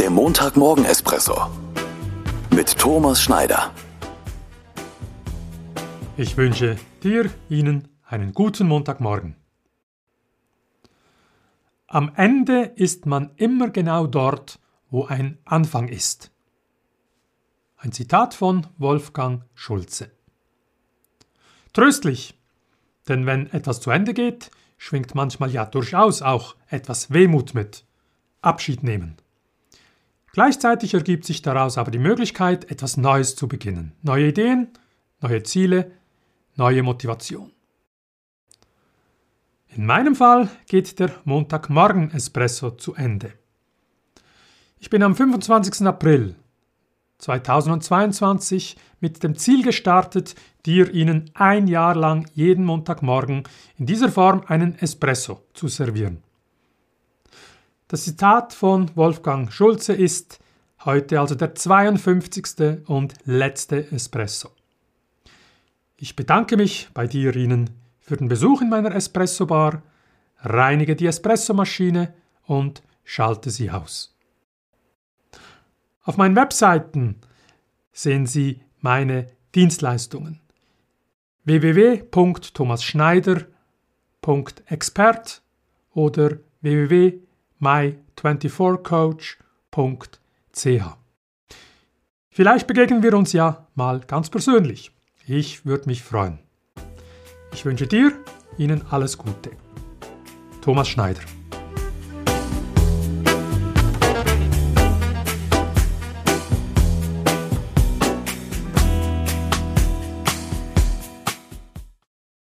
Der Montagmorgen-Espresso mit Thomas Schneider. Ich wünsche dir, Ihnen einen guten Montagmorgen. Am Ende ist man immer genau dort, wo ein Anfang ist. Ein Zitat von Wolfgang Schulze. Tröstlich, denn wenn etwas zu Ende geht, schwingt manchmal ja durchaus auch etwas Wehmut mit. Abschied nehmen. Gleichzeitig ergibt sich daraus aber die Möglichkeit, etwas Neues zu beginnen. Neue Ideen, neue Ziele, neue Motivation. In meinem Fall geht der Montagmorgen-Espresso zu Ende. Ich bin am 25. April 2022 mit dem Ziel gestartet, dir Ihnen ein Jahr lang jeden Montagmorgen in dieser Form einen Espresso zu servieren. Das Zitat von Wolfgang Schulze ist heute also der 52. und letzte Espresso. Ich bedanke mich bei dir Ihnen für den Besuch in meiner Espresso-Bar, reinige die Espressomaschine und schalte sie aus. Auf meinen Webseiten sehen Sie meine Dienstleistungen www.thomasschneider.expert oder www.my24coach.ch. Vielleicht begegnen wir uns ja mal ganz persönlich. Ich würde mich freuen. Ich wünsche dir, Ihnen alles Gute. Thomas Schneider